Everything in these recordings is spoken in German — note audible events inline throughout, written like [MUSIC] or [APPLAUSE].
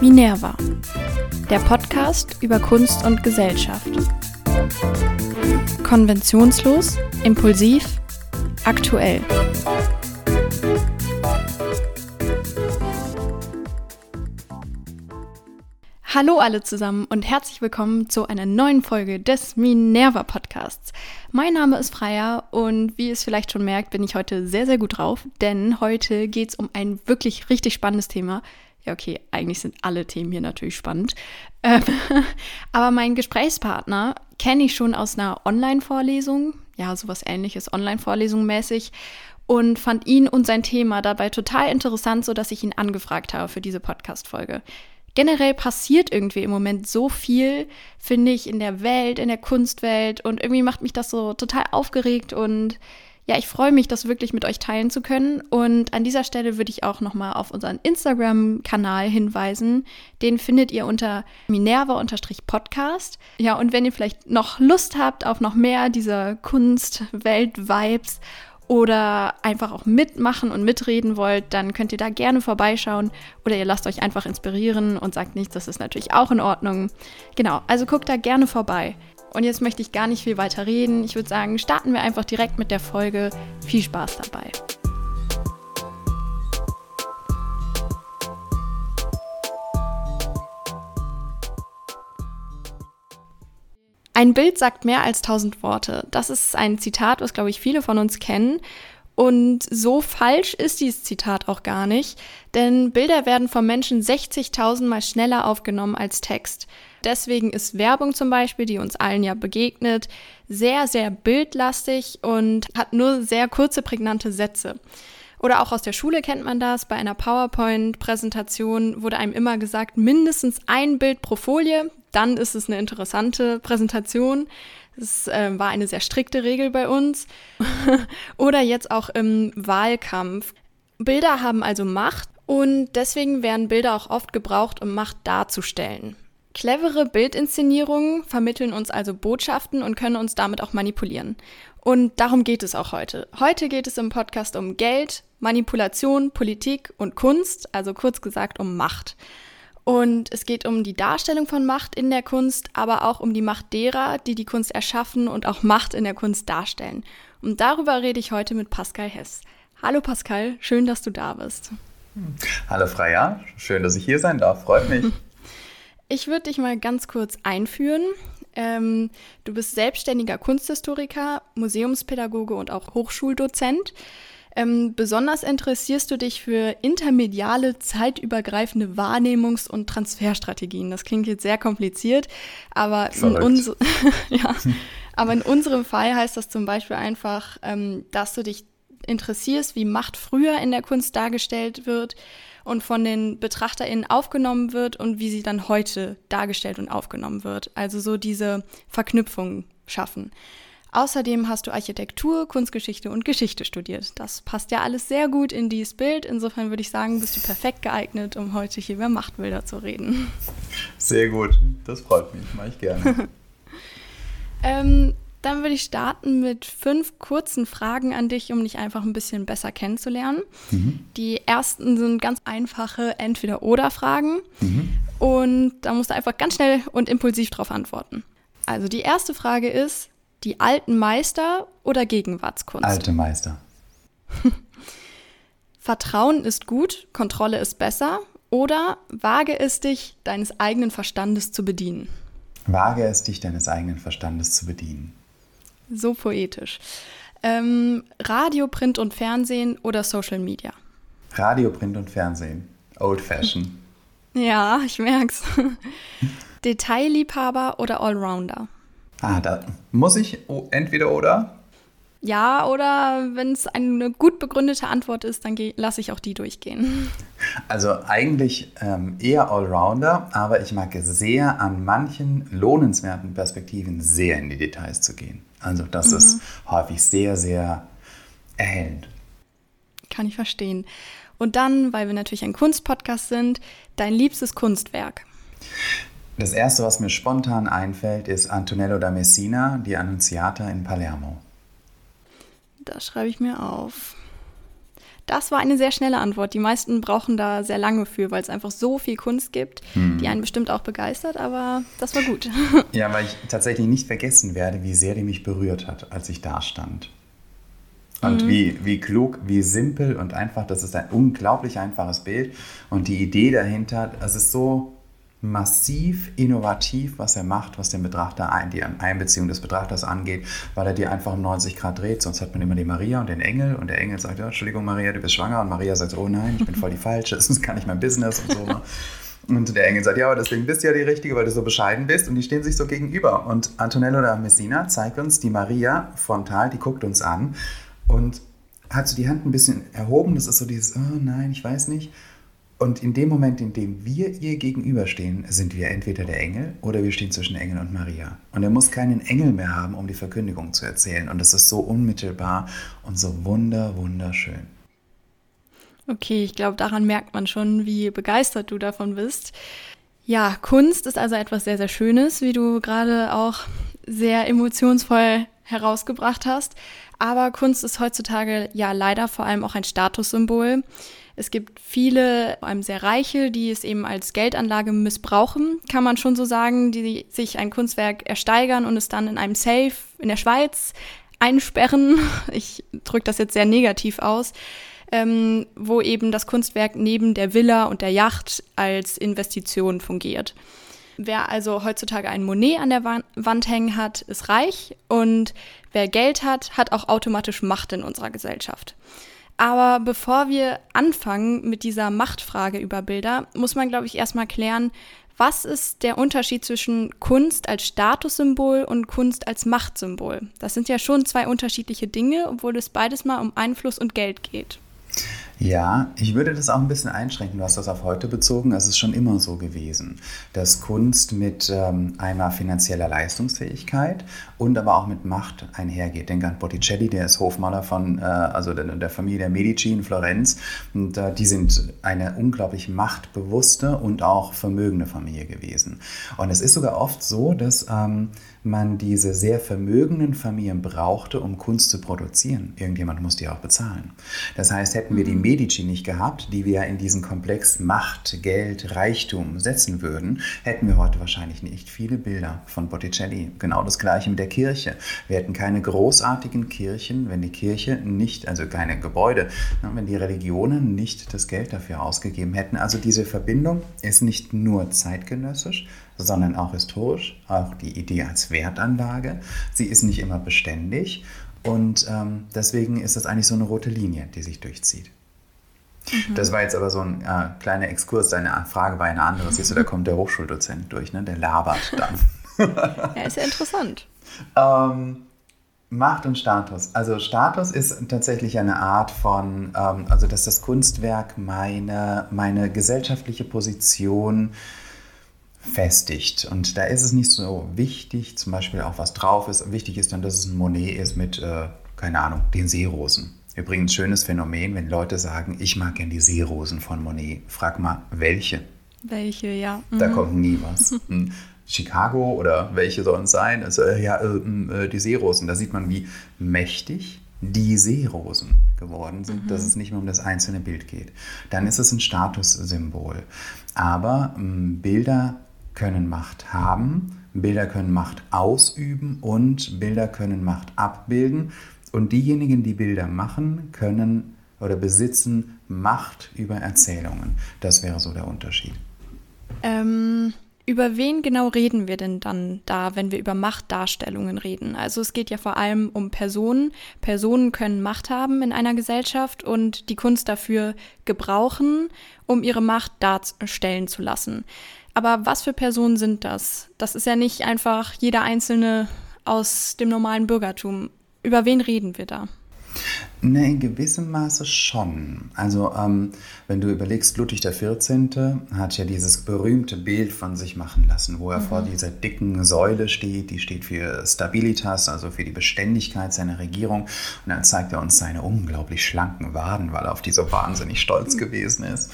Minerva, der Podcast über Kunst und Gesellschaft. Konventionslos, impulsiv, aktuell. Hallo alle zusammen und herzlich willkommen zu einer neuen Folge des Minerva Podcasts. Mein Name ist Freya und wie ihr es vielleicht schon merkt, bin ich heute sehr, sehr gut drauf, denn heute geht es um ein wirklich richtig spannendes Thema, ja, okay, eigentlich sind alle Themen hier natürlich spannend. Ähm, [LAUGHS] aber meinen Gesprächspartner kenne ich schon aus einer Online-Vorlesung, ja, sowas ähnliches, Online-Vorlesung mäßig, und fand ihn und sein Thema dabei total interessant, sodass ich ihn angefragt habe für diese Podcast-Folge. Generell passiert irgendwie im Moment so viel, finde ich, in der Welt, in der Kunstwelt und irgendwie macht mich das so total aufgeregt und ja, ich freue mich, das wirklich mit euch teilen zu können. Und an dieser Stelle würde ich auch nochmal auf unseren Instagram-Kanal hinweisen. Den findet ihr unter Minerva-Podcast. Ja, und wenn ihr vielleicht noch Lust habt auf noch mehr dieser Kunst-Welt-Vibes oder einfach auch mitmachen und mitreden wollt, dann könnt ihr da gerne vorbeischauen oder ihr lasst euch einfach inspirieren und sagt nichts, das ist natürlich auch in Ordnung. Genau, also guckt da gerne vorbei. Und jetzt möchte ich gar nicht viel weiter reden. Ich würde sagen, starten wir einfach direkt mit der Folge. Viel Spaß dabei. Ein Bild sagt mehr als tausend Worte. Das ist ein Zitat, was, glaube ich, viele von uns kennen. Und so falsch ist dieses Zitat auch gar nicht, denn Bilder werden vom Menschen 60.000 Mal schneller aufgenommen als Text. Deswegen ist Werbung zum Beispiel, die uns allen ja begegnet, sehr, sehr bildlastig und hat nur sehr kurze, prägnante Sätze. Oder auch aus der Schule kennt man das. Bei einer PowerPoint-Präsentation wurde einem immer gesagt, mindestens ein Bild pro Folie. Dann ist es eine interessante Präsentation. Das äh, war eine sehr strikte Regel bei uns. [LAUGHS] Oder jetzt auch im Wahlkampf. Bilder haben also Macht und deswegen werden Bilder auch oft gebraucht, um Macht darzustellen. Clevere Bildinszenierungen vermitteln uns also Botschaften und können uns damit auch manipulieren. Und darum geht es auch heute. Heute geht es im Podcast um Geld, Manipulation, Politik und Kunst, also kurz gesagt um Macht. Und es geht um die Darstellung von Macht in der Kunst, aber auch um die Macht derer, die die Kunst erschaffen und auch Macht in der Kunst darstellen. Und darüber rede ich heute mit Pascal Hess. Hallo Pascal, schön, dass du da bist. Hallo Freya, schön, dass ich hier sein darf, freut mich. [LAUGHS] [LAUGHS] Ich würde dich mal ganz kurz einführen. Ähm, du bist selbstständiger Kunsthistoriker, Museumspädagoge und auch Hochschuldozent. Ähm, besonders interessierst du dich für intermediale, zeitübergreifende Wahrnehmungs- und Transferstrategien. Das klingt jetzt sehr kompliziert, aber in, uns [LAUGHS] ja, aber in unserem Fall heißt das zum Beispiel einfach, ähm, dass du dich interessierst, wie Macht früher in der Kunst dargestellt wird und von den BetrachterInnen aufgenommen wird und wie sie dann heute dargestellt und aufgenommen wird. Also so diese Verknüpfung schaffen. Außerdem hast du Architektur, Kunstgeschichte und Geschichte studiert. Das passt ja alles sehr gut in dieses Bild. Insofern würde ich sagen, bist du perfekt geeignet, um heute hier über Machtbilder zu reden. Sehr gut, das freut mich, mache ich gerne. [LAUGHS] [LAUGHS] ähm, dann würde ich starten mit fünf kurzen Fragen an dich, um dich einfach ein bisschen besser kennenzulernen. Mhm. Die ersten sind ganz einfache Entweder-Oder-Fragen. Mhm. Und da musst du einfach ganz schnell und impulsiv darauf antworten. Also die erste Frage ist, die alten Meister oder Gegenwartskunst? Alte Meister. [LAUGHS] Vertrauen ist gut, Kontrolle ist besser. Oder wage es dich, deines eigenen Verstandes zu bedienen? Wage es dich, deines eigenen Verstandes zu bedienen. So poetisch. Ähm, Radio, Print und Fernsehen oder Social Media? Radio, Print und Fernsehen. Old Fashion. [LAUGHS] Ja, ich merk's. [LAUGHS] Detailliebhaber oder Allrounder? Ah, da muss ich entweder oder? Ja, oder wenn es eine gut begründete Antwort ist, dann lasse ich auch die durchgehen. Also eigentlich ähm, eher Allrounder, aber ich mag es sehr, an manchen lohnenswerten Perspektiven sehr in die Details zu gehen. Also das mhm. ist häufig sehr, sehr erhellend. Kann ich verstehen. Und dann, weil wir natürlich ein Kunstpodcast sind, dein liebstes Kunstwerk. Das erste, was mir spontan einfällt, ist Antonello da Messina, die Annunziata in Palermo. Das schreibe ich mir auf. Das war eine sehr schnelle Antwort. Die meisten brauchen da sehr lange für, weil es einfach so viel Kunst gibt, hm. die einen bestimmt auch begeistert, aber das war gut. [LAUGHS] Ja, weil ich tatsächlich nicht vergessen werde, wie sehr die mich berührt hat, als ich da stand. Und mhm. wie, wie klug, wie simpel und einfach, das ist ein unglaublich einfaches Bild. Und die Idee dahinter, es ist so massiv innovativ, was er macht, was den Betrachter, ein, die Einbeziehung des Betrachters angeht, weil er dir einfach um 90 Grad dreht. Sonst hat man immer die Maria und den Engel und der Engel sagt, ja, Entschuldigung Maria, du bist schwanger und Maria sagt, oh nein, ich bin voll die Falsche, [LAUGHS] das ist gar nicht mein Business und so. Ne? Und der Engel sagt, ja, aber deswegen bist du ja die Richtige, weil du so bescheiden bist. Und die stehen sich so gegenüber. Und Antonello da Messina zeigt uns die Maria frontal, die guckt uns an und hat so die Hand ein bisschen erhoben. Das ist so dieses, oh nein, ich weiß nicht. Und in dem Moment, in dem wir ihr gegenüberstehen, sind wir entweder der Engel oder wir stehen zwischen Engel und Maria. Und er muss keinen Engel mehr haben, um die Verkündigung zu erzählen. Und das ist so unmittelbar und so wunder, wunderschön. Okay, ich glaube, daran merkt man schon, wie begeistert du davon bist. Ja, Kunst ist also etwas sehr, sehr Schönes, wie du gerade auch sehr emotionsvoll herausgebracht hast. Aber Kunst ist heutzutage ja leider vor allem auch ein Statussymbol. Es gibt viele, vor allem sehr reiche, die es eben als Geldanlage missbrauchen, kann man schon so sagen, die sich ein Kunstwerk ersteigern und es dann in einem Safe in der Schweiz einsperren. [LAUGHS] Ich drücke das jetzt sehr negativ aus. Ähm, wo eben das Kunstwerk neben der Villa und der Yacht als Investition fungiert. Wer also heutzutage ein Monet an der Wand hängen hat, ist reich und wer Geld hat, hat auch automatisch Macht in unserer Gesellschaft. Aber bevor wir anfangen mit dieser Machtfrage über Bilder, muss man, glaube ich, erstmal klären, was ist der Unterschied zwischen Kunst als Statussymbol und Kunst als Machtsymbol? Das sind ja schon zwei unterschiedliche Dinge, obwohl es beides mal um Einfluss und Geld geht. Ja, ich würde das auch ein bisschen einschränken. Du hast das auf heute bezogen. Es ist schon immer so gewesen, dass Kunst mit ähm, einmal finanzieller Leistungsfähigkeit und aber auch mit Macht einhergeht. Denk an Botticelli, der ist Hofmaler von äh, also der, der, Familie der Medici in Florenz. Und äh, die sind eine unglaublich machtbewusste und auch vermögende Familie gewesen. Und es ist sogar oft so, dass ähm, man diese sehr vermögenden Familien brauchte, um Kunst zu produzieren. Irgendjemand muss die auch bezahlen. Das heißt, hätten wir die mhm. Medici nicht gehabt, die wir in diesen Komplex Macht, Geld, Reichtum setzen würden, hätten wir heute wahrscheinlich nicht viele Bilder von Botticelli. Genau das gleiche mit der Kirche. Wir hätten keine großartigen Kirchen, wenn die Kirche nicht, also keine Gebäude, ne, wenn die Religionen nicht das Geld dafür ausgegeben hätten. Also diese Verbindung ist nicht nur zeitgenössisch, sondern auch historisch, auch die Idee als Wertanlage. Sie ist nicht immer beständig und ähm, deswegen ist das eigentlich so eine rote Linie, die sich durchzieht. Mhm. Das war jetzt aber so ein äh, kleiner Exkurs, deine Frage war eine andere. Siehst du, da kommt der Hochschuldozent durch, ne? der labert dann. [LAUGHS] ja, ist ja interessant. ähm, Macht und Status. Also Status ist tatsächlich eine Art von, ähm, also dass das Kunstwerk meine, meine gesellschaftliche Position festigt. Und da ist es nicht so wichtig, zum Beispiel auch was drauf ist. Wichtig ist dann, dass es ein Monet ist mit, äh, keine Ahnung, den Seerosen. Übrigens schönes Phänomen, wenn Leute sagen, ich mag gern die Seerosen von Monet. Frag mal, welche? Welche, ja. Mhm. Da kommt nie was. [LAUGHS] Hm. Chicago oder welche sollen es sein? Also, äh, ja, äh, äh, die Seerosen. Da sieht man, wie mächtig die Seerosen geworden sind, mhm. dass es nicht mehr um das einzelne Bild geht. Dann ist es ein Statussymbol. Aber ähm, Bilder können Macht haben, Bilder können Macht ausüben und Bilder können Macht abbilden. Und diejenigen, die Bilder machen, können oder besitzen Macht über Erzählungen. Das wäre so der Unterschied. Ähm, über wen genau reden wir denn dann da, wenn wir über Machtdarstellungen reden? Also es geht ja vor allem um Personen. Personen können Macht haben in einer Gesellschaft und die Kunst dafür gebrauchen, um ihre Macht darstellen zu lassen. Aber was für Personen sind das? Das ist ja nicht einfach jeder Einzelne aus dem normalen Bürgertum. Über wen reden wir da? Ne, in gewissem Maße schon. Also ähm, wenn du überlegst, Ludwig XIV. hat ja dieses berühmte Bild von sich machen lassen, wo er mhm. vor dieser dicken Säule steht, die steht für Stabilitas, also für die Beständigkeit seiner Regierung. Und dann zeigt er uns seine unglaublich schlanken Waden, weil er auf die so wahnsinnig stolz gewesen ist.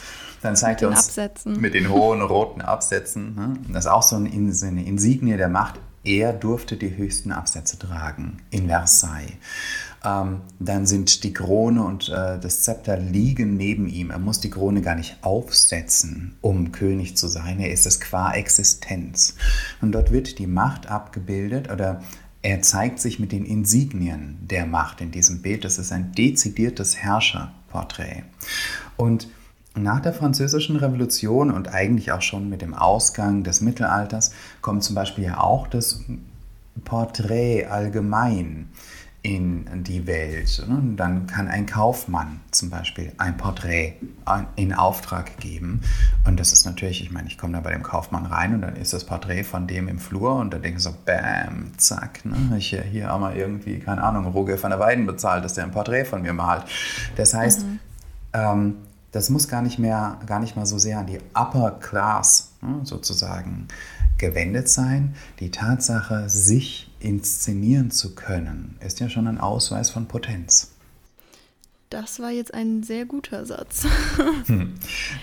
Dann zeigt er uns Absätzen. mit den hohen roten Absätzen. Ne? Das ist auch so eine Insignie der Macht. Er durfte die höchsten Absätze tragen in Versailles. ähm, dann sind die Krone und äh, das Zepter liegen neben ihm. Er muss die Krone gar nicht aufsetzen, um König zu sein. Er ist es qua Existenz. Und dort wird die Macht abgebildet oder er zeigt sich mit den Insignien der Macht in diesem Bild. Das ist ein dezidiertes Herrscherporträt. Und nach der Französischen Revolution und eigentlich auch schon mit dem Ausgang des Mittelalters kommt zum Beispiel ja auch das Porträt allgemein in die Welt. Dann kann ein Kaufmann zum Beispiel ein Porträt in Auftrag geben. Und das ist natürlich, ich meine, ich komme da bei dem Kaufmann rein und dann ist das Porträt von dem im Flur und da denke ich so, bam, zack, ne? ich hier auch mal irgendwie, keine Ahnung, Roger van der Weiden bezahlt, dass der ein Porträt von mir malt. Das heißt, mhm. ähm, das muss gar nicht mehr, gar nicht mal so sehr an die Upper Class ne, sozusagen gewendet sein. Die Tatsache, sich inszenieren zu können, ist ja schon ein Ausweis von Potenz. Das war jetzt ein sehr guter Satz. [LAUGHS] hm.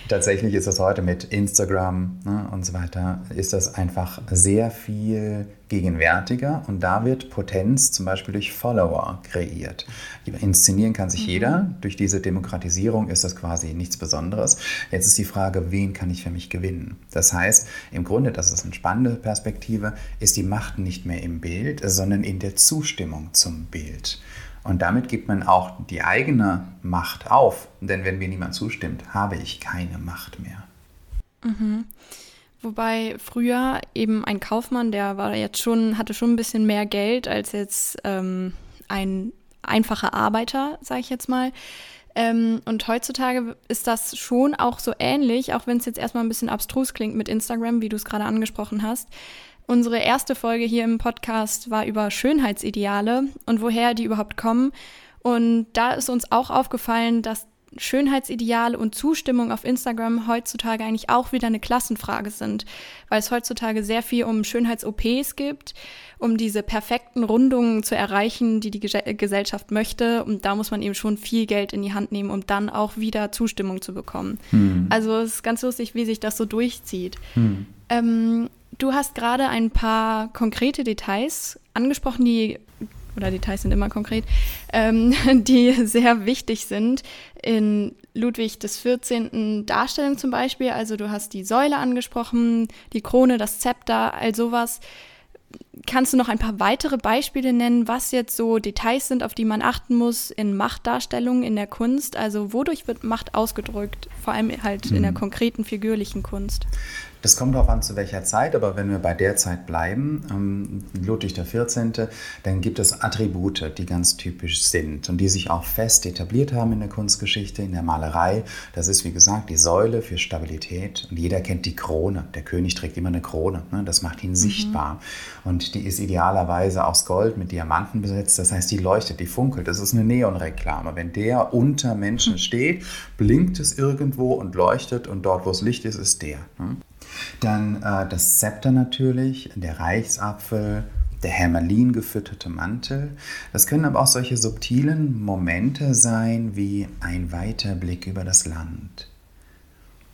Tatsächlich ist das heute mit Instagram ne, und so weiter, ist das einfach sehr viel gegenwärtiger und da wird Potenz zum Beispiel durch Follower kreiert. Inszenieren kann sich mhm. jeder. Durch diese Demokratisierung ist das quasi nichts Besonderes. Jetzt ist die Frage, wen kann ich für mich gewinnen? Das heißt, im Grunde, das ist eine spannende Perspektive, ist die Macht nicht mehr im Bild, sondern in der Zustimmung zum Bild. Und damit gibt man auch die eigene Macht auf. Denn wenn mir niemand zustimmt, habe ich keine Macht mehr. Mhm. Wobei früher eben ein Kaufmann, der war jetzt schon, hatte schon ein bisschen mehr Geld als jetzt ähm, ein einfacher Arbeiter, sage ich jetzt mal. Ähm, und heutzutage ist das schon auch so ähnlich, auch wenn es jetzt erstmal ein bisschen abstrus klingt mit Instagram, wie du es gerade angesprochen hast. Unsere erste Folge hier im Podcast war über Schönheitsideale und woher die überhaupt kommen. Und da ist uns auch aufgefallen, dass Schönheitsideale und Zustimmung auf Instagram heutzutage eigentlich auch wieder eine Klassenfrage sind, weil es heutzutage sehr viel um Schönheits-OPs gibt, um diese perfekten Rundungen zu erreichen, die die Gesellschaft möchte. Und da muss man eben schon viel Geld in die Hand nehmen, um dann auch wieder Zustimmung zu bekommen. Hm. Also es ist ganz lustig, wie sich das so durchzieht. Hm. Ähm, Du hast gerade ein paar konkrete Details angesprochen, die, oder Details sind immer konkret, ähm, [LAUGHS] die sehr wichtig sind in Ludwig des 14. Darstellung zum Beispiel. Also du hast die Säule angesprochen, die Krone, das Zepter, all sowas. Kannst du noch ein paar weitere Beispiele nennen, was jetzt so Details sind, auf die man achten muss in Machtdarstellungen in der Kunst? Also wodurch wird Macht ausgedrückt, vor allem halt in der mhm. konkreten figürlichen Kunst? Das kommt darauf an, zu welcher Zeit, aber wenn wir bei der Zeit bleiben, ähm, Ludwig XIV., dann gibt es Attribute, die ganz typisch sind und die sich auch fest etabliert haben in der Kunstgeschichte, in der Malerei. Das ist, wie gesagt, die Säule für Stabilität und jeder kennt die Krone. Der König trägt immer eine Krone, ne? das macht ihn mhm. sichtbar. Und die ist idealerweise aus Gold mit Diamanten besetzt, das heißt, die leuchtet, die funkelt. Das ist eine Neonreklame. Wenn der unter Menschen mhm. steht, blinkt es irgendwo und leuchtet und dort, wo es Licht ist, ist der. Ne? Dann äh, das Zepter natürlich, der Reichsapfel, der Hermelin gefütterte Mantel. Das können aber auch solche subtilen Momente sein wie ein weiter Blick über das Land.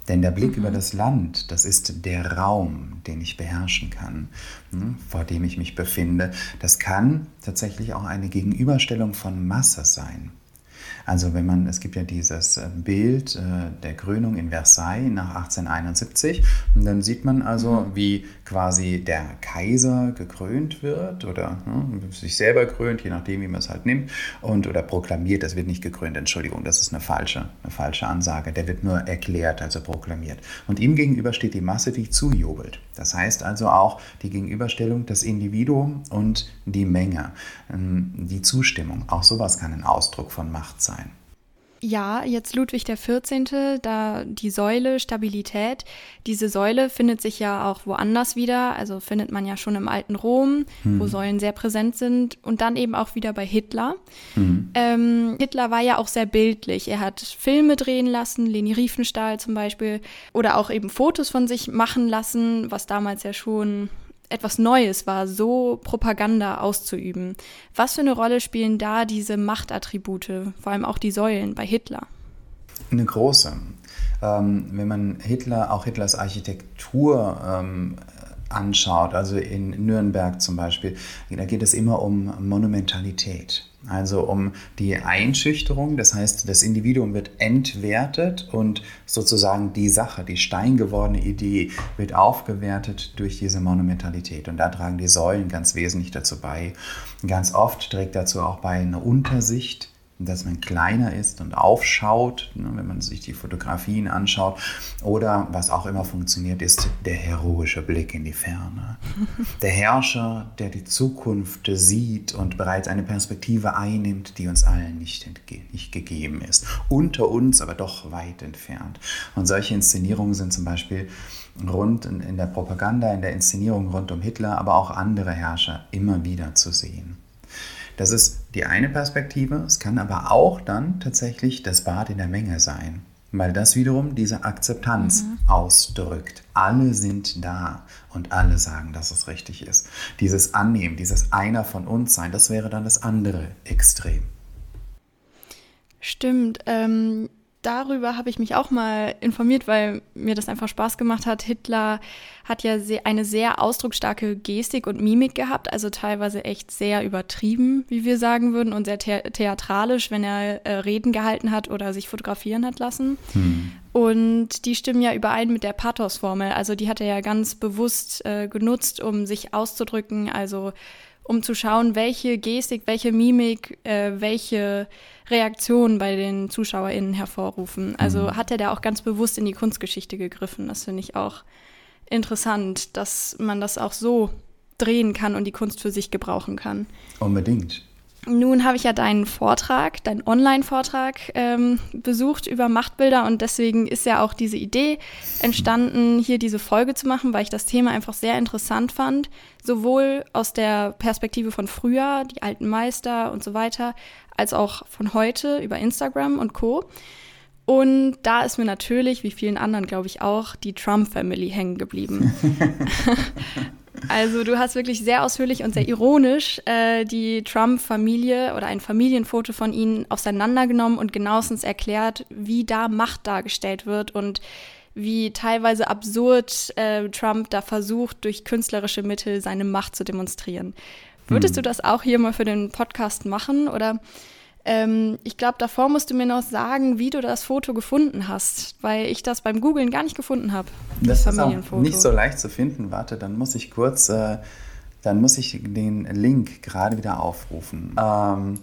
Denn der Blick mhm. über das Land, das ist der Raum, den ich beherrschen kann, hm, vor dem ich mich befinde. Das kann tatsächlich auch eine Gegenüberstellung von Masse sein. Also wenn man, es gibt ja dieses äh, Bild äh, der Krönung in Versailles nach 1871 und dann sieht man also, mhm. wie quasi der Kaiser gekrönt wird oder ne, sich selber krönt, je nachdem, wie man es halt nimmt und oder proklamiert, das wird nicht gekrönt, Entschuldigung, das ist eine falsche, eine falsche Ansage, der wird nur erklärt, also proklamiert. Und ihm gegenüber steht die Masse, die zujubelt. Das heißt also auch die Gegenüberstellung des Individuum und die Menge, ähm, die Zustimmung, auch sowas kann ein Ausdruck von Macht sein. Ja, jetzt Ludwig XIV., da die Säule Stabilität. Diese Säule findet sich ja auch woanders wieder. Also findet man ja schon im alten Rom, hm. wo Säulen sehr präsent sind. Und dann eben auch wieder bei Hitler. Hm. Ähm, Hitler war ja auch sehr bildlich. Er hat Filme drehen lassen, Leni Riefenstahl zum Beispiel. Oder auch eben Fotos von sich machen lassen, was damals ja schon etwas Neues war, so Propaganda auszuüben. Was für eine Rolle spielen da diese Machtattribute, vor allem auch die Säulen bei Hitler? Eine große. Ähm, wenn man Hitler, auch Hitlers Architektur ähm, anschaut, also in Nürnberg zum Beispiel, da geht es immer um Monumentalität. Also um die Einschüchterung, das heißt, das Individuum wird entwertet und sozusagen die Sache, die steingewordene Idee wird aufgewertet durch diese Monumentalität. Und da tragen die Säulen ganz wesentlich dazu bei. Ganz oft trägt dazu auch bei eine Untersicht dass man kleiner ist und aufschaut, ne, wenn man sich die Fotografien anschaut. Oder was auch immer funktioniert, ist der heroische Blick in die Ferne. [LAUGHS] Der Herrscher, der die Zukunft sieht und bereits eine Perspektive einnimmt, die uns allen nicht, nicht gegeben ist. Unter uns, aber doch weit entfernt. Und solche Inszenierungen sind zum Beispiel rund in, in der Propaganda, in der Inszenierung rund um Hitler, aber auch andere Herrscher immer wieder zu sehen. Das ist die eine Perspektive. Es kann aber auch dann tatsächlich das Bad in der Menge sein, weil das wiederum diese Akzeptanz mhm. ausdrückt. Alle sind da und alle sagen, dass es richtig ist. Dieses Annehmen, dieses einer von uns sein, das wäre dann das andere Extrem. Stimmt. Ähm, darüber habe ich mich auch mal informiert, weil mir das einfach Spaß gemacht hat. Hitler hat ja eine sehr ausdrucksstarke Gestik und Mimik gehabt, also teilweise echt sehr übertrieben, wie wir sagen würden, und sehr the theatralisch, wenn er äh, Reden gehalten hat oder sich fotografieren hat lassen. Hm. Und die stimmen ja überein mit der Pathos-Formel. Also die hat er ja ganz bewusst äh, genutzt, um sich auszudrücken, also um zu schauen, welche Gestik, welche Mimik, äh, welche Reaktionen bei den ZuschauerInnen hervorrufen. Also mhm. hat er da auch ganz bewusst in die Kunstgeschichte gegriffen. Das finde ich auch interessant, dass man das auch so drehen kann und die Kunst für sich gebrauchen kann. Unbedingt. Nun habe ich ja deinen Vortrag, deinen Online-Vortrag ähm, besucht über Machtbilder und deswegen ist ja auch diese Idee entstanden, hier diese Folge zu machen, weil ich das Thema einfach sehr interessant fand, sowohl aus der Perspektive von früher, die alten Meister und so weiter, als auch von heute über Instagram und Co. Und da ist mir natürlich, wie vielen anderen glaube ich auch, die Trump-Family hängen geblieben. [LAUGHS] [LAUGHS] Also du hast wirklich sehr ausführlich und sehr ironisch äh, die Trump-Familie oder ein Familienfoto von ihnen auseinandergenommen und genauestens erklärt, wie da Macht dargestellt wird und wie teilweise absurd äh, Trump da versucht, durch künstlerische Mittel seine Macht zu demonstrieren. Würdest hm. du das auch hier mal für den Podcast machen oder ähm, ich glaube, davor musst du mir noch sagen, wie du das Foto gefunden hast, weil ich das beim Googlen gar nicht gefunden habe. Das, das ist auch nicht so leicht zu finden. Warte, dann muss ich kurz, äh, dann muss ich den Link gerade wieder aufrufen. Ähm,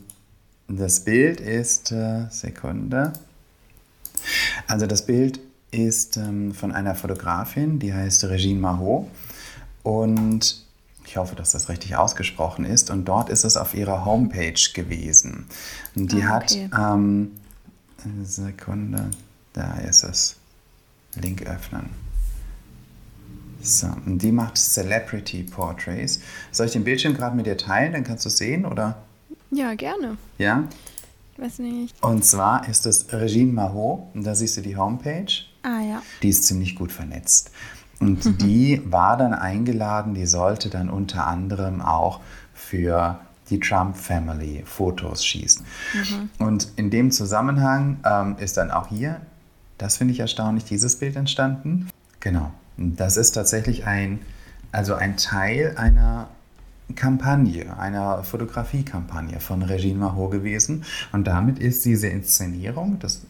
das Bild ist, äh, Sekunde. Also das Bild ist ähm, von einer Fotografin, die heißt Regine Mahot. Und ich hoffe, dass das richtig ausgesprochen ist. Und dort ist es auf ihrer Homepage gewesen. Die ah, okay. hat, ähm, Sekunde, da ist es. Link öffnen. So, und die macht Celebrity Portraits. Soll ich den Bildschirm gerade mit dir teilen? Dann kannst du es sehen, oder? Ja, gerne. Ja? Ich weiß nicht. Und zwar ist es Regine Mahot. Und da siehst du die Homepage. Ah, ja. Die ist ziemlich gut vernetzt. Und mhm. die war dann eingeladen, die sollte dann unter anderem auch für die Trump Family Fotos schießen. Mhm. Und in dem Zusammenhang ähm, ist dann auch hier, das finde ich erstaunlich, dieses Bild entstanden. Genau. Das ist tatsächlich ein, also ein Teil einer Kampagne, einer Fotografiekampagne von Regine Mahot gewesen. Und damit ist diese Inszenierung, das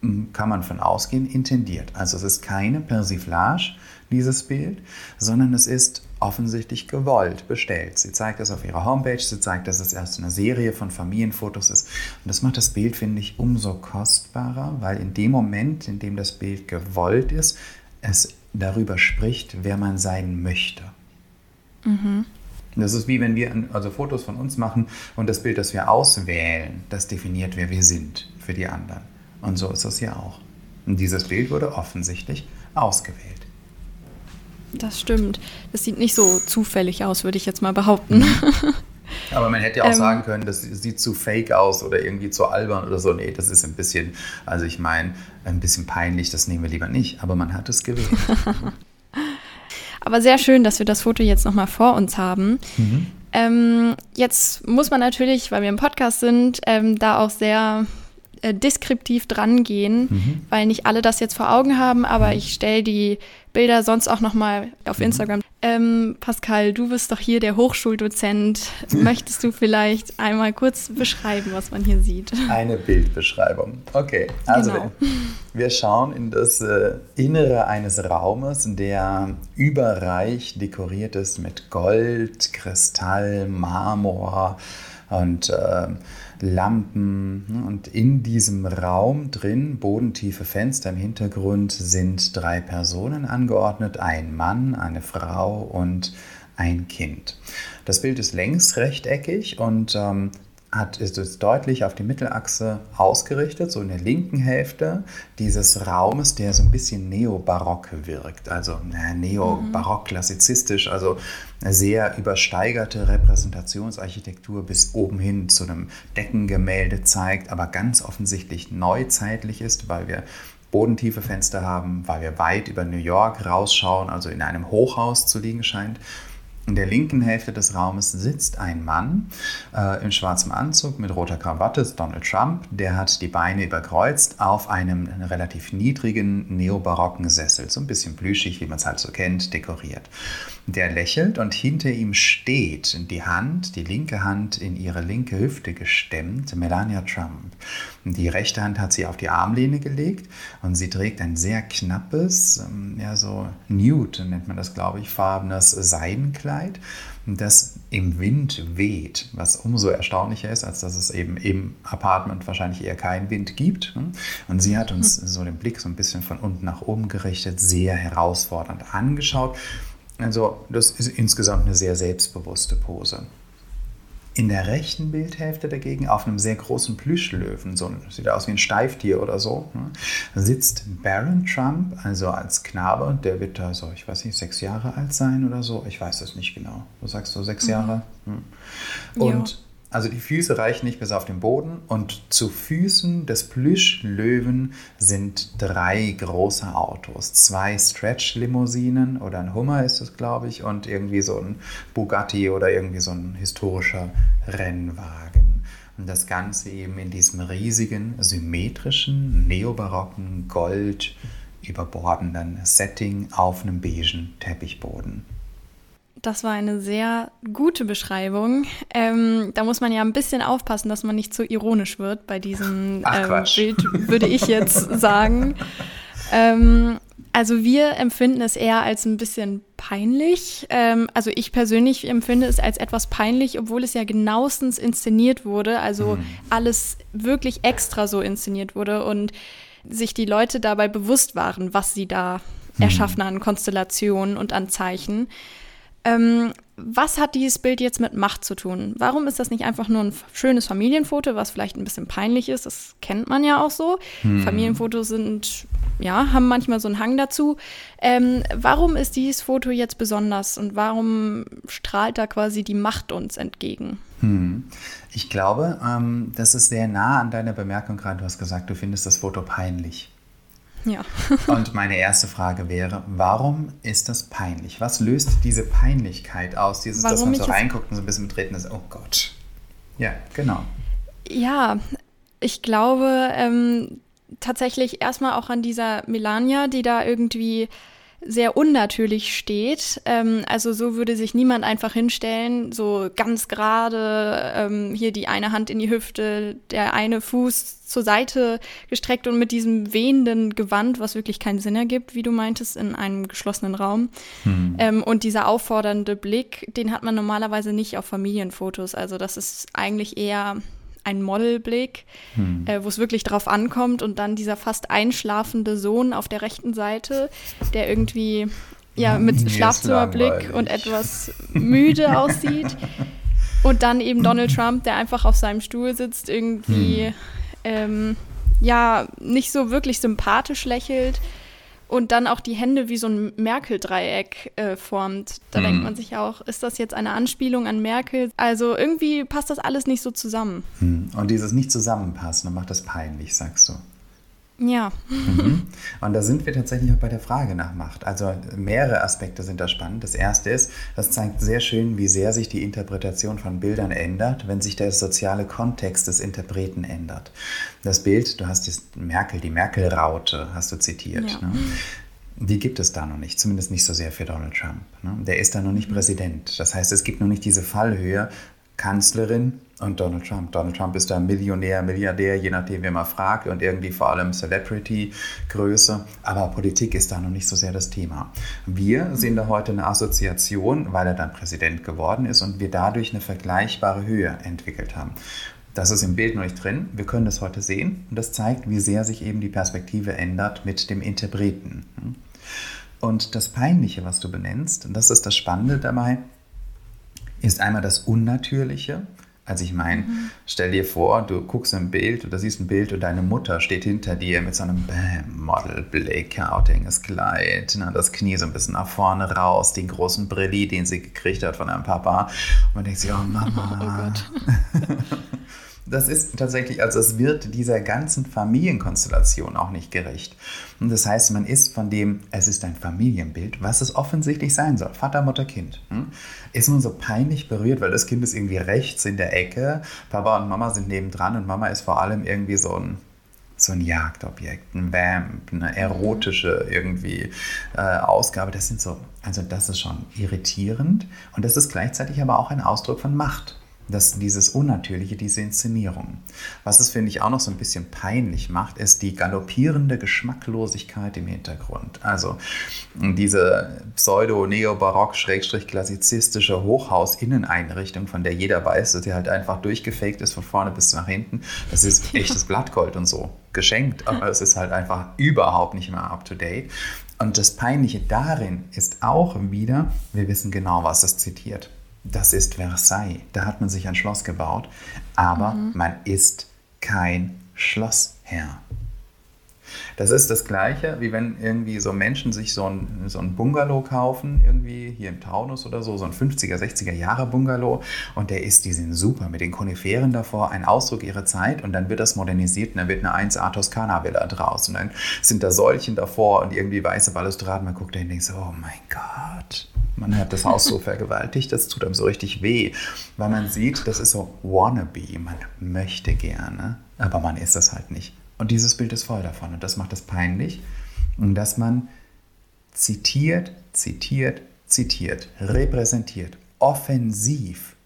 hm, kann man von ausgehen, intendiert. Also es ist keine Persiflage, dieses Bild, sondern es ist offensichtlich gewollt bestellt. Sie zeigt das auf ihrer Homepage, sie zeigt, dass es erst eine Serie von Familienfotos ist. Und das macht das Bild, finde ich, umso kostbarer, weil in dem Moment, in dem das Bild gewollt ist, es darüber spricht, wer man sein möchte. Mhm. Das ist wie wenn wir also Fotos von uns machen und das Bild, das wir auswählen, das definiert, wer wir sind für die anderen. Und so ist es ja auch. Und dieses Bild wurde offensichtlich ausgewählt. Das stimmt. Das sieht nicht so zufällig aus, würde ich jetzt mal behaupten. Mhm. [LAUGHS] Aber man hätte ja auch ähm, sagen können, das sieht zu fake aus oder irgendwie zu albern oder so. Nee, das ist ein bisschen, also ich meine, ein bisschen peinlich, das nehmen wir lieber nicht. Aber man hat es gewählt. [LAUGHS] Aber sehr schön, dass wir das Foto jetzt nochmal vor uns haben. Mhm. Ähm, jetzt muss man natürlich, weil wir im Podcast sind, ähm, da auch sehr äh, deskriptiv drangehen, mhm. weil nicht alle das jetzt vor Augen haben, aber ich stelle die Bilder sonst auch nochmal auf mhm. Instagram Ähm, Pascal, du bist doch hier der Hochschuldozent. [LAUGHS] Möchtest du vielleicht einmal kurz beschreiben, was man hier sieht? Eine Bildbeschreibung. Okay, also genau. wir, wir, schauen in das äh, Innere eines Raumes, der überreich dekoriert ist mit Gold, Kristall, Marmor und äh, Lampen. Ne? Und in diesem Raum drin, bodentiefe Fenster im Hintergrund, sind drei Personen angeordnet. Ein Mann, eine Frau und ein Kind. Das Bild ist längs rechteckig und ähm, hat, ist es deutlich auf die Mittelachse ausgerichtet, so in der linken Hälfte dieses Raumes, der so ein bisschen neobarock wirkt, also neobarock-klassizistisch, also eine sehr übersteigerte Repräsentationsarchitektur bis oben hin zu einem Deckengemälde zeigt, aber ganz offensichtlich neuzeitlich ist, weil wir bodentiefe Fenster haben, weil wir weit über New York rausschauen, also in einem Hochhaus zu liegen scheint. In der linken Hälfte des Raumes sitzt ein Mann äh, in schwarzem Anzug mit roter Krawatte, ist Donald Trump. Der hat die Beine überkreuzt auf einem relativ niedrigen neobarocken Sessel, so ein bisschen plüschig, wie man es halt so kennt, dekoriert. Der lächelt und hinter ihm steht die Hand, die linke Hand in ihre linke Hüfte gestemmt, Melania Trump. Die rechte Hand hat sie auf die Armlehne gelegt und sie trägt ein sehr knappes, ähm, ja so nude nennt man das, glaube ich, farbenes Seidenkleid, das im Wind weht, was umso erstaunlicher ist, als dass es eben im Apartment wahrscheinlich eher keinen Wind gibt. Und sie hat uns so den Blick so ein bisschen von unten nach oben gerichtet, sehr herausfordernd angeschaut. Also das ist insgesamt eine sehr selbstbewusste Pose. In der rechten Bildhälfte dagegen, auf einem sehr großen Plüschlöwen, so sieht aus wie ein Steiftier oder so, ne, sitzt Baron Trump, also als Knabe, der wird da so, ich weiß nicht, sechs Jahre alt sein oder so, ich weiß es nicht genau. Du sagst so sechs mhm. Jahre? Hm. Und ja. Also die Füße reichen nicht bis auf den Boden und zu Füßen des Plüschlöwen sind drei große Autos. Zwei Stretch-Limousinen oder ein Hummer ist es, glaube ich, und irgendwie so ein Bugatti oder irgendwie so ein historischer Rennwagen. Und das Ganze eben in diesem riesigen, symmetrischen, neobarocken, gold überbordenden Setting auf einem beigen Teppichboden. Das war eine sehr gute Beschreibung. Ähm, da muss man ja ein bisschen aufpassen, dass man nicht zu so ironisch wird bei diesem ähm, Bild, würde ich jetzt [LAUGHS] sagen. Ähm, also wir empfinden es eher als ein bisschen peinlich. Ähm, also ich persönlich empfinde es als etwas peinlich, obwohl es ja genauestens inszeniert wurde. Also mhm. alles wirklich extra so inszeniert wurde und sich die Leute dabei bewusst waren, was sie da mhm. erschaffen an Konstellationen und an Zeichen. Ähm, was hat dieses Bild jetzt mit Macht zu tun? Warum ist das nicht einfach nur ein schönes Familienfoto, was vielleicht ein bisschen peinlich ist? Das kennt man ja auch so. Hm. Familienfotos sind, ja, haben manchmal so einen Hang dazu. Ähm, warum ist dieses Foto jetzt besonders und warum strahlt da quasi die Macht uns entgegen? Hm. Ich glaube, ähm, das ist sehr nah an deiner Bemerkung gerade. Du hast gesagt, du findest das Foto peinlich. Ja. [LAUGHS] und meine erste Frage wäre, warum ist das peinlich? Was löst diese Peinlichkeit aus? Dieses, warum dass man so reinguckt und so ein bisschen betreten ist, oh Gott. Ja, genau. Ja, ich glaube ähm, tatsächlich erstmal auch an dieser Melania, die da irgendwie sehr unnatürlich steht. Ähm, also so würde sich niemand einfach hinstellen, so ganz gerade ähm, hier die eine Hand in die Hüfte, der eine Fuß zur Seite gestreckt und mit diesem wehenden Gewand, was wirklich keinen Sinn ergibt, wie du meintest, in einem geschlossenen Raum. Mhm. Ähm, und dieser auffordernde Blick, den hat man normalerweise nicht auf Familienfotos. Also das ist eigentlich eher ein Modelblick, hm. äh, wo es wirklich drauf ankommt und dann dieser fast einschlafende Sohn auf der rechten Seite, der irgendwie ja mit Schlafzimmerblick und etwas müde aussieht. Und dann eben Donald Trump, der einfach auf seinem Stuhl sitzt, irgendwie hm. ähm, ja nicht so wirklich sympathisch lächelt und dann auch die Hände wie so ein Merkel-Dreieck äh, formt. Da hm. denkt man sich auch, ist das jetzt eine Anspielung an Merkel? Also irgendwie passt das alles nicht so zusammen. Hm. Und dieses nicht zusammenpassen macht das peinlich, sagst du. Ja. Mhm. Und da sind wir tatsächlich auch bei der Frage nach Macht. Also mehrere Aspekte sind da spannend. Das erste ist, das zeigt sehr schön, wie sehr sich die Interpretation von Bildern ändert, wenn sich der soziale Kontext des Interpreten ändert. Das Bild, du hast die Merkel, die Merkel-Raute, hast du zitiert. Ja. Ne? die gibt es da noch nicht, zumindest nicht so sehr für Donald Trump. Ne? Der ist da noch nicht Präsident. Das heißt, es gibt noch nicht diese Fallhöhe Kanzlerin und Donald Trump. Donald Trump ist da Millionär, Milliardär, je nachdem, wer man fragt und irgendwie vor allem Celebrity-Größe. Aber Politik ist da noch nicht so sehr das Thema. Wir sehen da heute eine Assoziation, weil er dann Präsident geworden ist und wir dadurch eine vergleichbare Höhe entwickelt haben. Das ist im Bild noch nicht drin. Wir können das heute sehen und das zeigt, wie sehr sich eben die Perspektive ändert mit dem Interpreten. Und das Peinliche, was du benennst, und das ist das Spannende dabei, ist einmal das Unnatürliche. Also ich meine, mhm. stell dir vor, du guckst ein Bild oder siehst ein Bild und deine Mutter steht hinter dir mit so einem Model-Blake, enges Kleid, ne, das Knie so ein bisschen nach vorne raus, den großen Brilli, den sie gekriegt hat von einem Papa. Und man denkt sich, oh Mama. [LAUGHS] Oh Gott. [LAUGHS] Das ist tatsächlich, also es wird dieser ganzen Familienkonstellation auch nicht gerecht. Und das heißt, man ist von dem, es ist ein Familienbild, was es offensichtlich sein soll, Vater, Mutter, Kind, hm? ist man so peinlich berührt, weil das Kind ist irgendwie rechts in der Ecke, Papa und Mama sind nebendran und Mama ist vor allem irgendwie so ein so ein Jagdobjekt, ein Vamp, eine erotische irgendwie äh, Ausgabe. Das sind so, also das ist schon irritierend und das ist gleichzeitig aber auch ein Ausdruck von Macht. Das, dieses Unnatürliche, diese Inszenierung. Was es, finde ich, auch noch so ein bisschen peinlich macht, ist die galoppierende Geschmacklosigkeit im Hintergrund. Also diese pseudo-neobarock-klassizistische Hochhaus-Inneneinrichtung, von der jeder weiß, dass sie halt einfach durchgefaked ist von vorne bis nach hinten. Das ist [LAUGHS] echtes Blattgold und so geschenkt, aber es ist halt einfach überhaupt nicht mehr up-to-date. Und das Peinliche darin ist auch wieder, wir wissen genau, was es zitiert das ist Versailles. Da hat man sich ein Schloss gebaut, aber mhm. man ist kein Schlossherr. Das ist das Gleiche, wie wenn irgendwie so Menschen sich so ein, so ein Bungalow kaufen, irgendwie hier im Taunus oder so, so ein 50er, 60er Jahre Bungalow. Und der ist, die sind super mit den Koniferen davor, ein Ausdruck ihrer Zeit. Und dann wird das modernisiert und dann wird eine 1A Toskana Villa draus. Und dann sind da Säulchen davor und irgendwie weiße Balustraden, man guckt da hin und denkt so, oh mein Gott, man hat das Haus so vergewaltigt, das tut einem so richtig weh, weil man sieht, das ist so wannabe, man möchte gerne, aber man ist es halt nicht. Und dieses Bild ist voll davon und das macht es peinlich, dass man zitiert, zitiert, zitiert, repräsentiert, offensiv,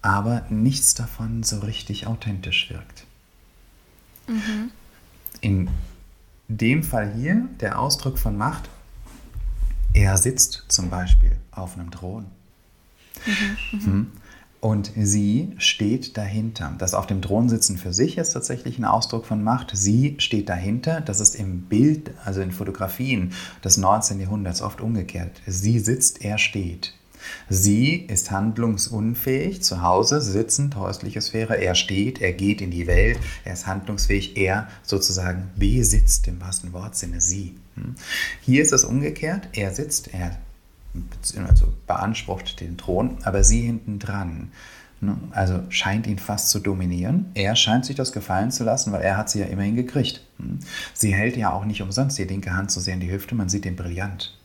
aber nichts davon so richtig authentisch wirkt. Mhm. In dem Fall hier, der Ausdruck von Macht, er sitzt zum Beispiel auf einem Thron. Mhm, mhm. Und sie steht dahinter. Das auf dem Thron sitzen für sich ist tatsächlich ein Ausdruck von Macht. Sie steht dahinter. Das ist im Bild, also in Fotografien des 19. Jahrhunderts oft umgekehrt. Sie sitzt, er steht. Sie ist handlungsunfähig, zu Hause sitzend, häusliche Sphäre. Er steht, er geht in die Welt, er ist handlungsfähig, er sozusagen besitzt im wahrsten Wortsinne sie. Hm? Hier ist es umgekehrt, er sitzt, er also beansprucht den Thron, aber sie hinten dran. Ne? Also scheint ihn fast zu dominieren. Er scheint sich das gefallen zu lassen, weil er hat sie ja immerhin gekriegt. Hm? Sie hält ja auch nicht umsonst die linke Hand so sehr in die Hüfte, man sieht den brillant.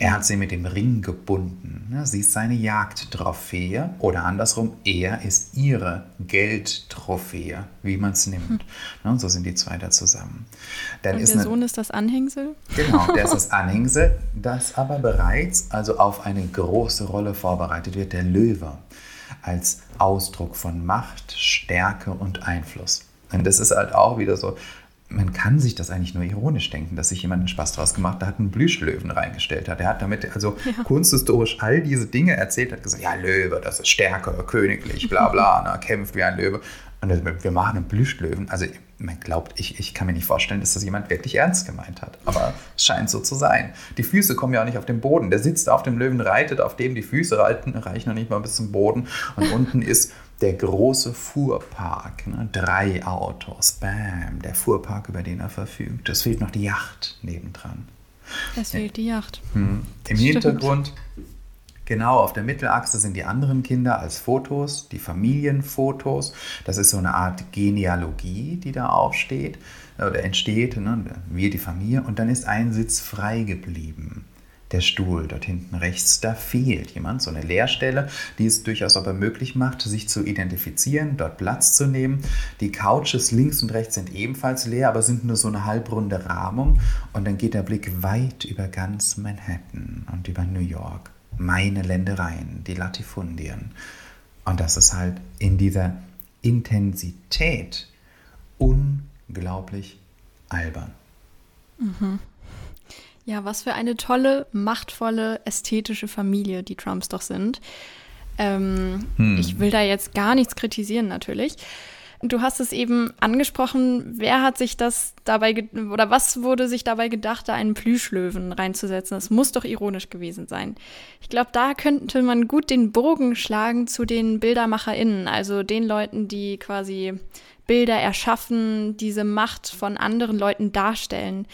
Er hat sie mit dem Ring gebunden. Sie ist seine Jagdtrophäe oder andersrum, er ist ihre Geldtrophäe, wie man es nimmt. Hm. So sind die zwei da zusammen. Dann Und ist der eine, Sohn ist das Anhängsel? Genau, der ist das [LAUGHS] Anhängsel, das aber bereits also auf eine große Rolle vorbereitet wird, der Löwe, als Ausdruck von Macht, Stärke und Einfluss. Und das ist halt auch wieder so, man kann sich das eigentlich nur ironisch denken, dass sich jemand einen Spaß draus gemacht hat, einen Plüschlöwen reingestellt hat. Er hat damit also [LAUGHS] ja. kunsthistorisch all diese Dinge erzählt, hat gesagt, ja, Löwe, das ist stärker, königlich, bla bla, [LAUGHS] na, kämpft wie ein Löwe. Und wir machen einen Plüschlöwen. Also man glaubt, ich, ich kann mir nicht vorstellen, dass das jemand wirklich ernst gemeint hat. Aber es scheint so zu sein. Die Füße kommen ja auch nicht auf den Boden. Der sitzt auf dem Löwen, reitet auf dem, die Füße reiten, reichen noch nicht mal bis zum Boden. Und unten ist der große Fuhrpark, ne? drei Autos, bam, der Fuhrpark, über den er verfügt. Es fehlt noch die Yacht nebendran. Es fehlt die Yacht. Hm. Im Hintergrund, genau auf der Mittelachse, sind die anderen Kinder als Fotos, die Familienfotos. Das ist so eine Art Genealogie, die da aufsteht oder entsteht. Ne? Wir, die Familie. Und dann ist ein Sitz frei geblieben. Der Stuhl dort hinten rechts, da fehlt jemand, so eine Leerstelle, die es durchaus aber möglich macht, sich zu identifizieren, dort Platz zu nehmen. Die Couches links und rechts sind ebenfalls leer, aber sind nur so eine halbrunde Rahmung und dann geht der Blick weit über ganz Manhattan und über New York. Meine Ländereien, die Latifundien. Und das ist halt in dieser Intensität unglaublich albern. Mhm. Ja, was für eine tolle, machtvolle, ästhetische Familie die Trumps doch sind. Ähm, hm. Ich will da jetzt gar nichts kritisieren, natürlich. Du hast es eben angesprochen, wer hat sich das dabei oder was wurde sich dabei gedacht, da einen Plüschlöwen reinzusetzen? Das muss doch ironisch gewesen sein. Ich glaube, da könnte man gut den Bogen schlagen zu den BildermacherInnen, also den Leuten, die quasi Bilder erschaffen, diese Macht von anderen Leuten darstellen.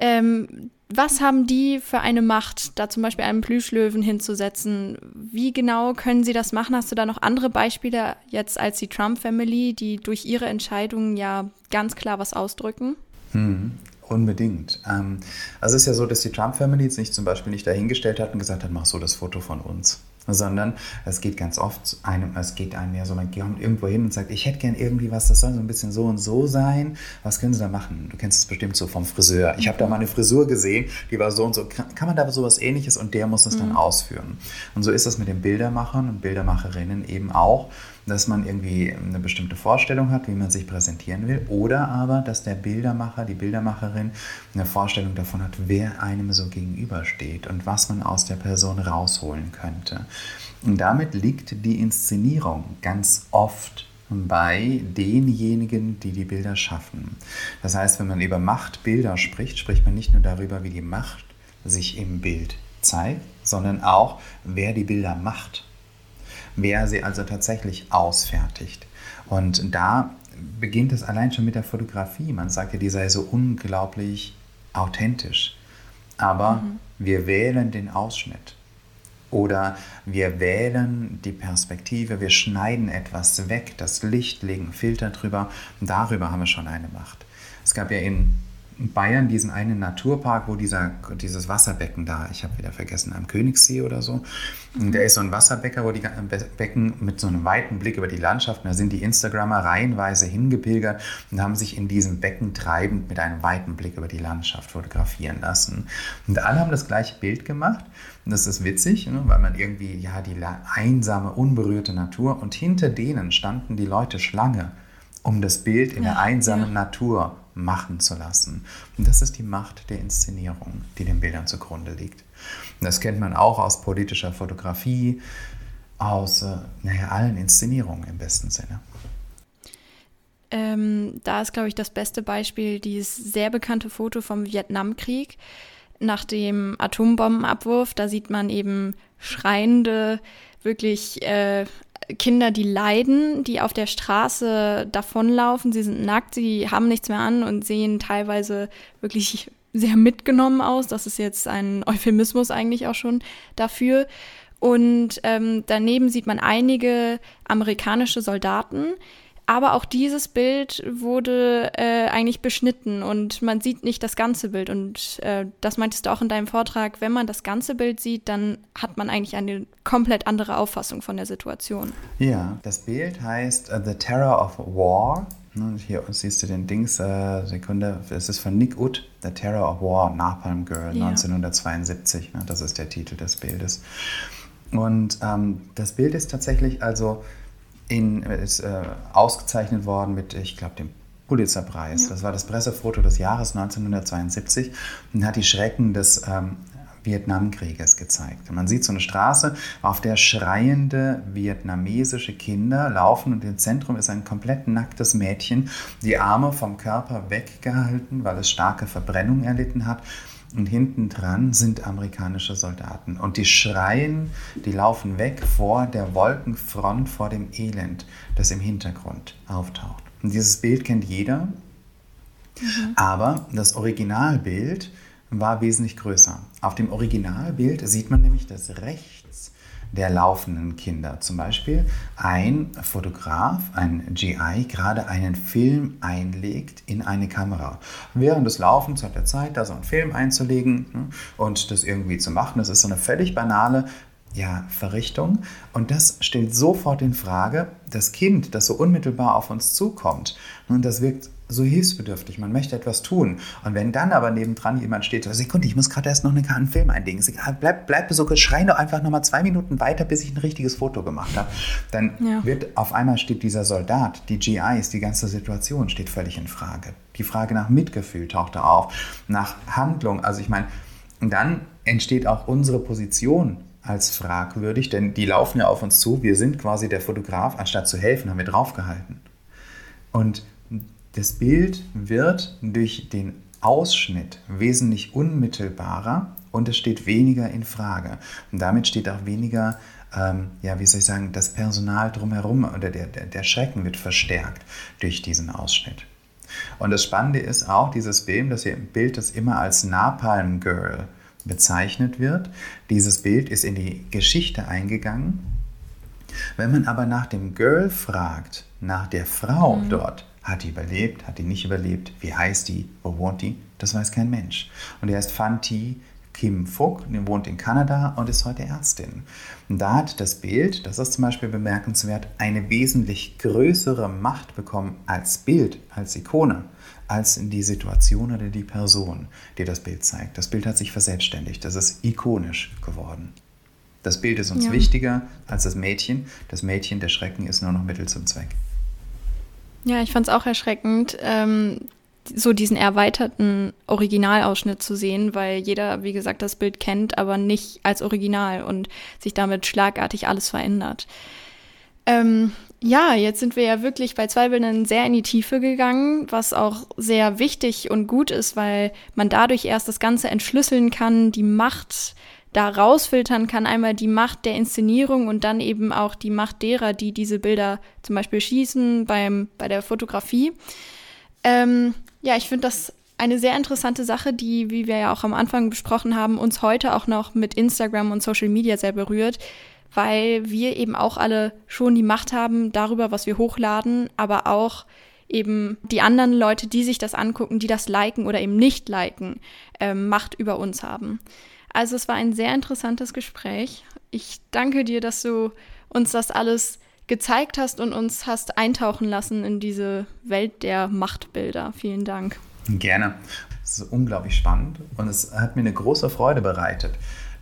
Ähm, was haben die für eine Macht, da zum Beispiel einen Plüschlöwen hinzusetzen? Wie genau können sie das machen? Hast du da noch andere Beispiele jetzt als die Trump-Family, die durch ihre Entscheidungen ja ganz klar was ausdrücken? Hm, unbedingt. Ähm, also es ist ja so, dass die Trump-Family sich zum Beispiel nicht dahingestellt hat und gesagt hat, mach so das Foto von uns sondern es geht ganz oft einem, es geht einem ja so, man kommt irgendwo hin und sagt, ich hätte gern irgendwie was, das soll so ein bisschen so und so sein. Was können Sie da machen? Du kennst es bestimmt so vom Friseur. Ich habe da mal eine Frisur gesehen, die war so und so. Kann man da sowas ähnliches und der muss es mhm. dann ausführen. Und so ist das mit den Bildermachern und Bildermacherinnen eben auch dass man irgendwie eine bestimmte Vorstellung hat, wie man sich präsentieren will, oder aber, dass der Bildermacher, die Bildermacherin eine Vorstellung davon hat, wer einem so gegenübersteht und was man aus der Person rausholen könnte. Und damit liegt die Inszenierung ganz oft bei denjenigen, die die Bilder schaffen. Das heißt, wenn man über Machtbilder spricht, spricht man nicht nur darüber, wie die Macht sich im Bild zeigt, sondern auch, wer die Bilder macht wer sie also tatsächlich ausfertigt. Und da beginnt es allein schon mit der Fotografie. Man sagt ja, die sei so unglaublich authentisch. Aber mhm. wir wählen den Ausschnitt. Oder wir wählen die Perspektive, wir schneiden etwas weg, das Licht, legen Filter drüber. Darüber haben wir schon eine Macht. Es gab ja in Bayern diesen einen Naturpark, wo dieser, dieses Wasserbecken da, ich habe wieder vergessen, am Königssee oder so. Mhm. Der ist so ein Wasserbecker, wo die Becken mit so einem weiten Blick über die Landschaft, da sind die Instagrammer reihenweise hingepilgert und haben sich in diesem Becken treibend mit einem weiten Blick über die Landschaft fotografieren lassen. Und alle haben das gleiche Bild gemacht. Und das ist witzig, ne, weil man irgendwie, ja, die einsame, unberührte Natur und hinter denen standen die Leute Schlange um das Bild in ja, der einsamen ja. Natur machen zu lassen. Und das ist die Macht der Inszenierung, die den Bildern zugrunde liegt. Und das kennt man auch aus politischer Fotografie, aus äh, naja, allen Inszenierungen im besten Sinne. Ähm, da ist, glaube ich, das beste Beispiel dieses sehr bekannte Foto vom Vietnamkrieg nach dem Atombombenabwurf. Da sieht man eben schreiende, wirklich äh, Kinder, die leiden, die auf der Straße davonlaufen. Sie sind nackt, sie haben nichts mehr an und sehen teilweise wirklich sehr mitgenommen aus. Das ist jetzt ein Euphemismus eigentlich auch schon dafür. Und ähm, daneben sieht man einige amerikanische Soldaten, aber auch dieses Bild wurde äh, eigentlich beschnitten und man sieht nicht das ganze Bild. Und äh, das meintest du auch in deinem Vortrag, wenn man das ganze Bild sieht, dann hat man eigentlich eine komplett andere Auffassung von der Situation. Ja, das Bild heißt uh, The Terror of War. Ne, hier siehst du den Dings, äh, Sekunde, es ist von Nick Ut, The Terror of War, Napalm Girl, ja. 1972. Ne, das ist der Titel des Bildes. Und ähm, das Bild ist tatsächlich also in, ist äh, ausgezeichnet worden mit, ich glaube, dem Pulitzerpreis. Ja. Das war das Pressefoto des Jahres 1972 und hat die Schrecken des ähm, Vietnamkrieges gezeigt. Man sieht so eine Straße, auf der schreiende vietnamesische Kinder laufen und im Zentrum ist ein komplett nacktes Mädchen, die Arme vom Körper weggehalten, weil es starke Verbrennung erlitten hat und hinten dran sind amerikanische Soldaten. Und die schreien, die laufen weg vor der Wolkenfront, vor dem Elend, das im Hintergrund auftaucht. Und dieses Bild kennt jeder, mhm. aber das Originalbild war wesentlich größer. Auf dem Originalbild sieht man nämlich, dass rechts der laufenden Kinder. Zum Beispiel ein Fotograf, ein GI, gerade einen Film einlegt in eine Kamera. Während des Laufens hat er Zeit, da so einen Film einzulegen ne, und das irgendwie zu machen. Das ist so eine völlig banale ja, Verrichtung. Und das stellt sofort in Frage das Kind, das so unmittelbar auf uns zukommt. Und das wirkt so hilfsbedürftig, man möchte etwas tun. Und wenn dann aber nebendran jemand steht, Sekunde, ich muss gerade erst noch einen Film einlegen, bleib, bleib so, schrei doch einfach nochmal zwei Minuten weiter, bis ich ein richtiges Foto gemacht habe, dann ja. wird auf einmal steht dieser Soldat, die GIs, die ganze Situation steht völlig in Frage. Die Frage nach Mitgefühl taucht da auf, nach Handlung. Also ich meine, dann entsteht auch unsere Position als fragwürdig, denn die laufen ja auf uns zu. Wir sind quasi der Fotograf, anstatt zu helfen, haben wir draufgehalten. Und das Bild wird durch den Ausschnitt wesentlich unmittelbarer und es steht weniger in Frage. Und damit steht auch weniger, ähm, ja, wie soll ich sagen, das Personal drumherum oder der, der, der Schrecken wird verstärkt durch diesen Ausschnitt. Und das Spannende ist auch dieses Bild, das hier Bild, das immer als Napalm Girl bezeichnet wird. Dieses Bild ist in die Geschichte eingegangen. Wenn man aber nach dem Girl fragt, nach der Frau mhm. dort, hat die überlebt, hat die nicht überlebt, wie heißt die, wo wohnt die, das weiß kein Mensch. Und er ist Fanti Kim die wohnt in Kanada und ist heute Ärztin. Und da hat das Bild, das ist zum Beispiel bemerkenswert, eine wesentlich größere Macht bekommen als Bild, als Ikone als in die Situation oder die Person, die das Bild zeigt. Das Bild hat sich verselbstständigt, das ist ikonisch geworden. Das Bild ist uns ja. wichtiger als das Mädchen. Das Mädchen, der Schrecken, ist nur noch Mittel zum Zweck. Ja, ich fand es auch erschreckend, ähm, so diesen erweiterten Originalausschnitt zu sehen, weil jeder, wie gesagt, das Bild kennt, aber nicht als Original und sich damit schlagartig alles verändert. Ähm, ja, jetzt sind wir ja wirklich bei zwei Bildern sehr in die Tiefe gegangen, was auch sehr wichtig und gut ist, weil man dadurch erst das Ganze entschlüsseln kann, die Macht da rausfiltern kann. Einmal die Macht der Inszenierung und dann eben auch die Macht derer, die diese Bilder zum Beispiel schießen beim, bei der Fotografie. Ähm, ja, ich finde das eine sehr interessante Sache, die, wie wir ja auch am Anfang besprochen haben, uns heute auch noch mit Instagram und Social Media sehr berührt weil wir eben auch alle schon die Macht haben darüber, was wir hochladen, aber auch eben die anderen Leute, die sich das angucken, die das liken oder eben nicht liken, ähm, Macht über uns haben. Also es war ein sehr interessantes Gespräch. Ich danke dir, dass du uns das alles gezeigt hast und uns hast eintauchen lassen in diese Welt der Machtbilder. Vielen Dank. Gerne. Es ist unglaublich spannend und es hat mir eine große Freude bereitet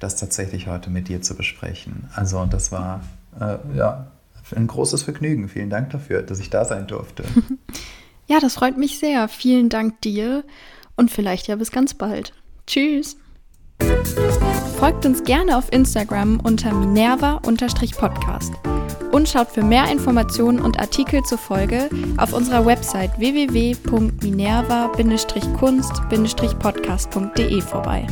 das tatsächlich heute mit dir zu besprechen. Also das war äh, ja ein großes Vergnügen. Vielen Dank dafür, dass ich da sein durfte. [LAUGHS] Ja, das freut mich sehr. Vielen Dank dir und vielleicht ja bis ganz bald. Tschüss. Folgt uns gerne auf Instagram unter minerva-podcast und schaut für mehr Informationen und Artikel zur Folge auf unserer Website www.minerva-kunst-podcast.de vorbei.